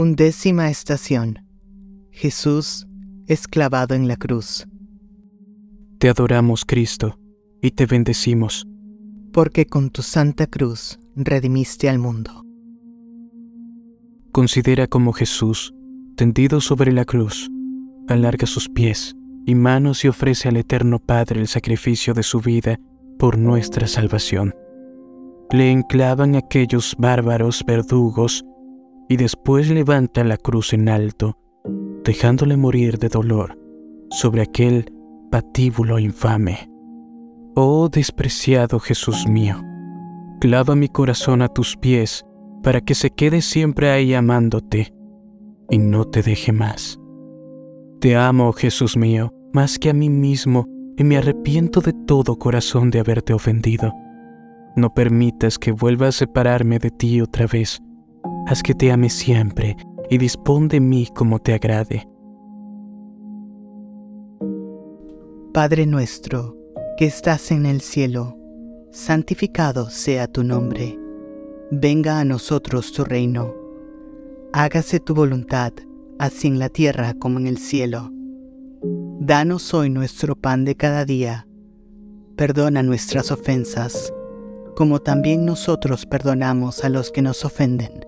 Undécima estación. Jesús es clavado en la cruz. Te adoramos, Cristo, y te bendecimos. Porque con tu santa cruz redimiste al mundo. Considera como Jesús, tendido sobre la cruz, alarga sus pies y manos y ofrece al Eterno Padre el sacrificio de su vida por nuestra salvación. Le enclavan aquellos bárbaros verdugos y después levanta la cruz en alto, dejándole morir de dolor sobre aquel patíbulo infame. Oh despreciado Jesús mío, clava mi corazón a tus pies para que se quede siempre ahí amándote y no te deje más. Te amo, Jesús mío, más que a mí mismo, y me arrepiento de todo corazón de haberte ofendido. No permitas que vuelva a separarme de ti otra vez haz que te ame siempre y dispón de mí como te agrade. Padre nuestro, que estás en el cielo, santificado sea tu nombre. Venga a nosotros tu reino. Hágase tu voluntad, así en la tierra como en el cielo. Danos hoy nuestro pan de cada día. Perdona nuestras ofensas, como también nosotros perdonamos a los que nos ofenden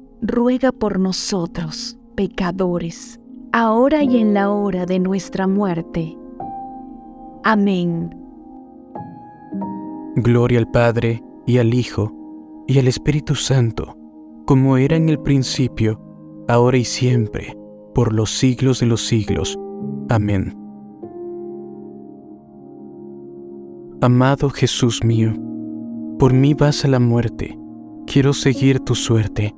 ruega por nosotros, pecadores, ahora y en la hora de nuestra muerte. Amén. Gloria al Padre, y al Hijo, y al Espíritu Santo, como era en el principio, ahora y siempre, por los siglos de los siglos. Amén. Amado Jesús mío, por mí vas a la muerte, quiero seguir tu suerte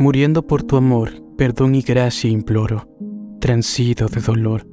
Muriendo por tu amor, perdón y gracia imploro, transido de dolor,